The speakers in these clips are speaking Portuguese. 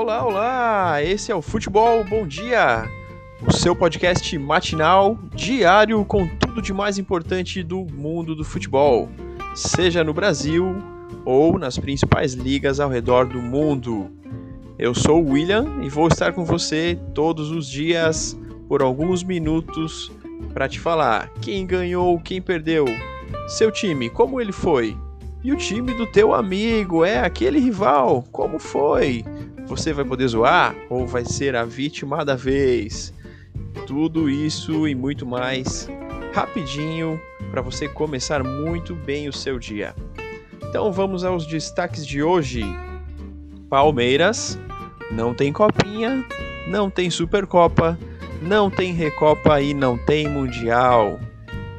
Olá, olá! Esse é o Futebol Bom Dia, o seu podcast matinal, diário, com tudo de mais importante do mundo do futebol, seja no Brasil ou nas principais ligas ao redor do mundo. Eu sou o William e vou estar com você todos os dias por alguns minutos para te falar quem ganhou, quem perdeu, seu time, como ele foi, e o time do teu amigo, é aquele rival, como foi? Você vai poder zoar ou vai ser a vítima da vez? Tudo isso e muito mais rapidinho para você começar muito bem o seu dia. Então vamos aos destaques de hoje. Palmeiras não tem copinha, não tem Supercopa, não tem Recopa e não tem Mundial.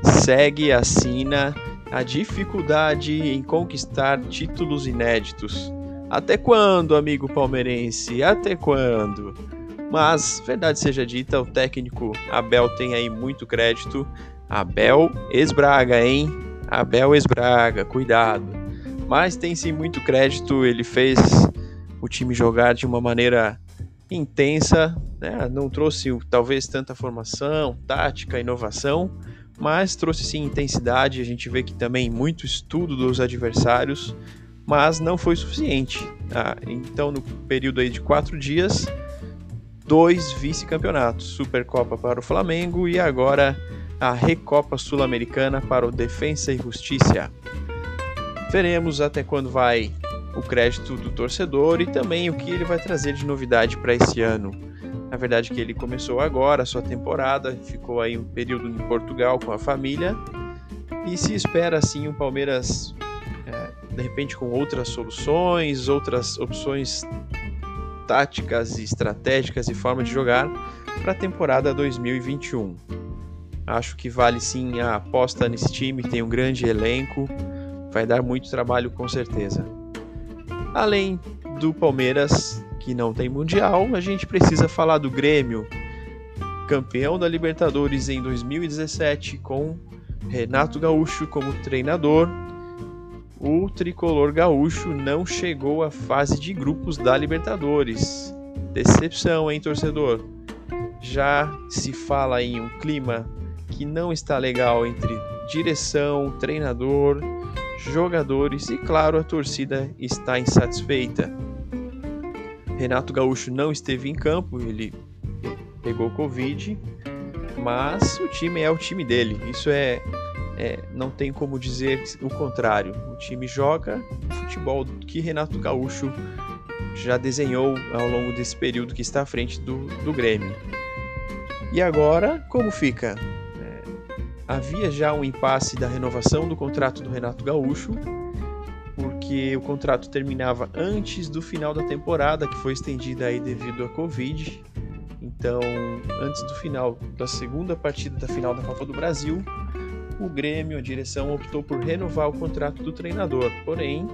Segue assina a dificuldade em conquistar títulos inéditos. Até quando, amigo palmeirense? Até quando? Mas, verdade seja dita, o técnico Abel tem aí muito crédito. Abel esbraga, hein? Abel esbraga, cuidado. Mas tem sim muito crédito, ele fez o time jogar de uma maneira intensa, né? não trouxe talvez tanta formação, tática, inovação, mas trouxe sim intensidade. A gente vê que também muito estudo dos adversários mas não foi suficiente. Ah, então, no período aí de quatro dias, dois vice-campeonatos: Supercopa para o Flamengo e agora a Recopa Sul-Americana para o Defensa e Justiça. Veremos até quando vai o crédito do torcedor e também o que ele vai trazer de novidade para esse ano. Na verdade, que ele começou agora a sua temporada, ficou aí um período em Portugal com a família e se espera assim o Palmeiras de repente com outras soluções, outras opções táticas e estratégicas e forma de jogar para a temporada 2021. Acho que vale sim a aposta nesse time, tem um grande elenco, vai dar muito trabalho com certeza. Além do Palmeiras, que não tem mundial, a gente precisa falar do Grêmio, campeão da Libertadores em 2017 com Renato Gaúcho como treinador o tricolor gaúcho não chegou à fase de grupos da Libertadores. Decepção, hein, torcedor? Já se fala em um clima que não está legal entre direção, treinador, jogadores e, claro, a torcida está insatisfeita. Renato Gaúcho não esteve em campo, ele pegou Covid, mas o time é o time dele. Isso é é, não tem como dizer o contrário. O time joga o futebol que Renato Gaúcho já desenhou ao longo desse período que está à frente do, do Grêmio. E agora, como fica? É, havia já um impasse da renovação do contrato do Renato Gaúcho, porque o contrato terminava antes do final da temporada, que foi estendida aí devido à Covid. Então, antes do final da segunda partida da final da Copa do Brasil, o Grêmio, a direção, optou por renovar o contrato do treinador. Porém,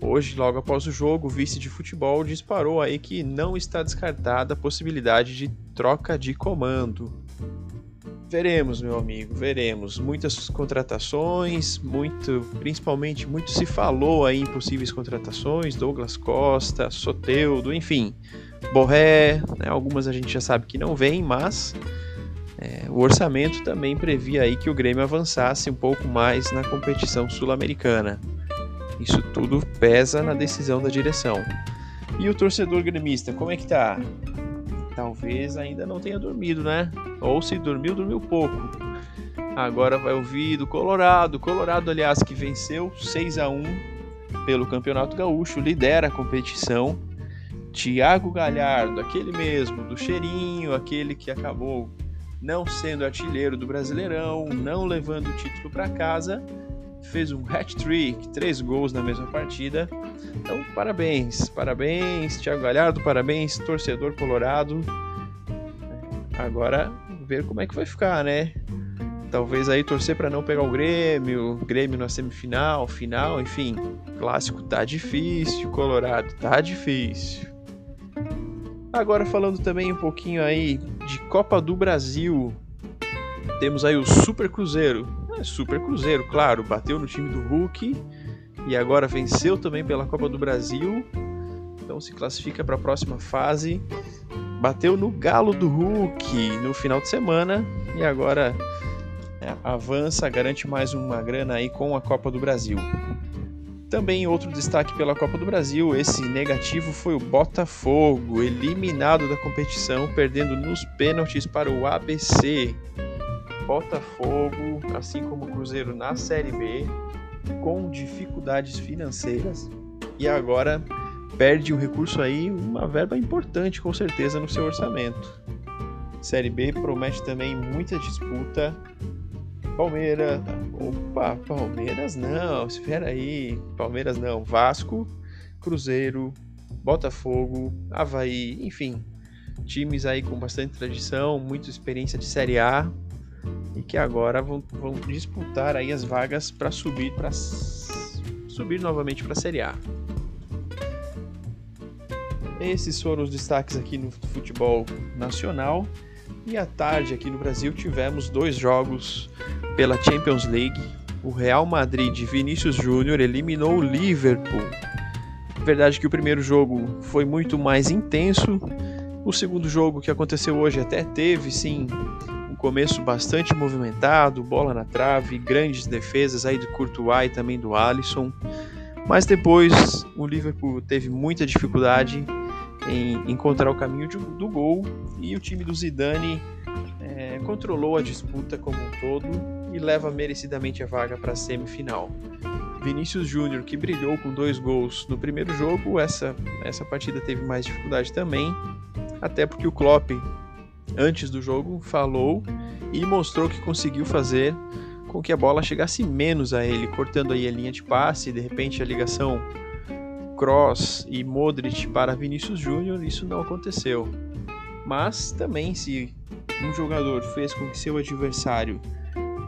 hoje, logo após o jogo, o vice de futebol disparou aí que não está descartada a possibilidade de troca de comando. Veremos, meu amigo, veremos. Muitas contratações, muito, principalmente muito se falou aí em possíveis contratações, Douglas Costa, Soteudo, enfim, Borré, né, algumas a gente já sabe que não vem, mas é, o orçamento também previa aí que o Grêmio avançasse um pouco mais na competição sul-americana. Isso tudo pesa na decisão da direção. E o torcedor gremista, como é que tá? Talvez ainda não tenha dormido, né? Ou se dormiu, dormiu pouco. Agora vai ouvir do Colorado. Colorado, aliás, que venceu 6 a 1 pelo Campeonato Gaúcho, lidera a competição. Thiago Galhardo, aquele mesmo, do cheirinho, aquele que acabou não sendo artilheiro do Brasileirão, não levando o título para casa, fez um hat-trick, três gols na mesma partida. Então, parabéns, parabéns, Thiago Galhardo, parabéns, torcedor colorado. Agora, ver como é que vai ficar, né? Talvez aí torcer para não pegar o Grêmio, Grêmio na semifinal, final, enfim. Clássico tá difícil, Colorado tá difícil. Agora falando também um pouquinho aí de Copa do Brasil. Temos aí o Super Cruzeiro. É, Super Cruzeiro, claro, bateu no time do Hulk e agora venceu também pela Copa do Brasil. Então se classifica para a próxima fase. Bateu no galo do Hulk no final de semana e agora é, avança, garante mais uma grana aí com a Copa do Brasil. Também outro destaque pela Copa do Brasil, esse negativo foi o Botafogo, eliminado da competição, perdendo nos pênaltis para o ABC. Botafogo, assim como o Cruzeiro na Série B, com dificuldades financeiras e agora perde o recurso aí, uma verba importante com certeza no seu orçamento. Série B promete também muita disputa Palmeiras. Opa, Palmeiras não. Espera aí. Palmeiras não. Vasco, Cruzeiro, Botafogo, Havaí, enfim. Times aí com bastante tradição, muita experiência de Série A e que agora vão, vão disputar aí as vagas para subir para subir novamente para a Série A. Esses foram os destaques aqui no futebol nacional. E à tarde aqui no Brasil tivemos dois jogos pela Champions League. O Real Madrid de Vinícius Júnior eliminou o Liverpool. Verdade que o primeiro jogo foi muito mais intenso. O segundo jogo que aconteceu hoje até teve sim um começo bastante movimentado, bola na trave, grandes defesas aí do Courtois e também do Alisson. Mas depois o Liverpool teve muita dificuldade em encontrar o caminho de, do gol e o time do Zidane é, controlou a disputa como um todo e leva merecidamente a vaga para a semifinal. Vinícius Júnior, que brilhou com dois gols no primeiro jogo, essa, essa partida teve mais dificuldade também, até porque o Klopp, antes do jogo, falou e mostrou que conseguiu fazer com que a bola chegasse menos a ele, cortando aí a linha de passe, de repente a ligação Kroos e Modric para Vinícius Júnior, isso não aconteceu. Mas também se um jogador fez com que seu adversário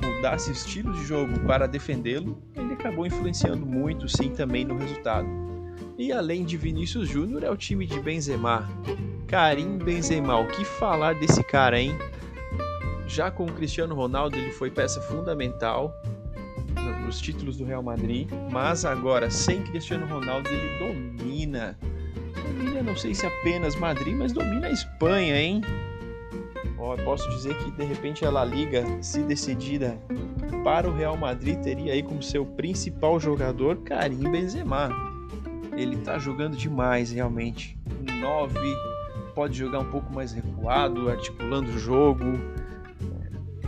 mudasse estilo de jogo para defendê-lo, ele acabou influenciando muito sim também no resultado. E além de Vinícius Júnior, é o time de Benzema. Karim Benzema, o que falar desse cara, hein? Já com o Cristiano Ronaldo, ele foi peça fundamental nos títulos do Real Madrid, mas agora sem Cristiano Ronaldo ele domina. Domina, não sei se apenas Madrid, mas domina a Espanha, hein? Posso dizer que de repente a Liga, se decidida para o Real Madrid, teria aí como seu principal jogador Karim Benzema. Ele tá jogando demais realmente. 9 pode jogar um pouco mais recuado, articulando o jogo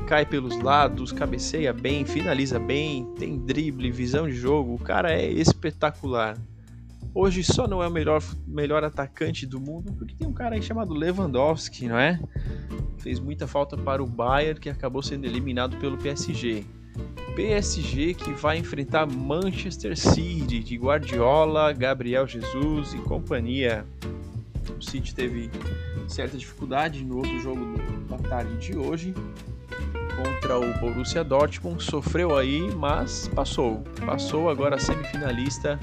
cai pelos lados, cabeceia bem, finaliza bem, tem drible, visão de jogo. O cara é espetacular. Hoje só não é o melhor, melhor atacante do mundo porque tem um cara aí chamado Lewandowski, não é? Fez muita falta para o Bayern que acabou sendo eliminado pelo PSG. PSG que vai enfrentar Manchester City de Guardiola, Gabriel Jesus e companhia. O City teve certa dificuldade no outro jogo da tarde de hoje, contra o Borussia Dortmund, sofreu aí, mas passou. Passou agora semifinalista.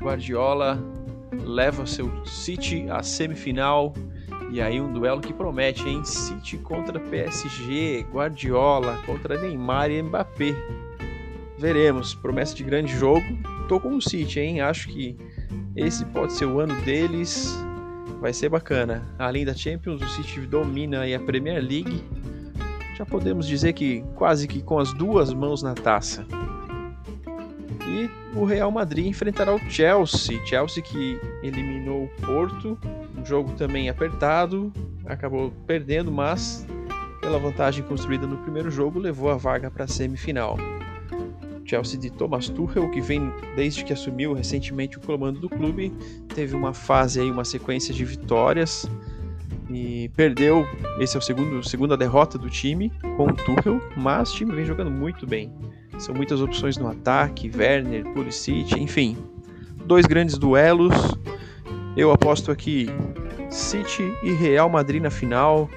Guardiola leva seu City à semifinal. E aí um duelo que promete, hein? City contra PSG, Guardiola contra Neymar e Mbappé. Veremos, promessa de grande jogo. Tô com o City, hein? Acho que esse pode ser o ano deles. Vai ser bacana. Além da Champions, o City domina aí a Premier League já podemos dizer que quase que com as duas mãos na taça. E o Real Madrid enfrentará o Chelsea, Chelsea que eliminou o Porto, um jogo também apertado, acabou perdendo, mas pela vantagem construída no primeiro jogo levou a vaga para a semifinal. Chelsea de Thomas Tuchel, que vem desde que assumiu recentemente o comando do clube, teve uma fase aí, uma sequência de vitórias, e perdeu. Esse é o segundo segunda derrota do time com o Tuchel, mas o time vem jogando muito bem. São muitas opções no ataque, Werner, Pulisic, enfim, dois grandes duelos. Eu aposto aqui City e Real Madrid na final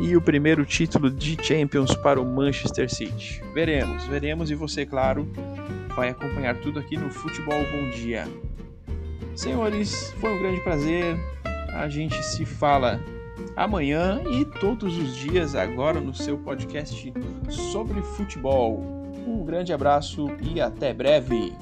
e o primeiro título de Champions para o Manchester City. Veremos, veremos e você, claro, vai acompanhar tudo aqui no Futebol Bom Dia. Senhores, foi um grande prazer. A gente se fala amanhã e todos os dias agora no seu podcast sobre futebol. Um grande abraço e até breve!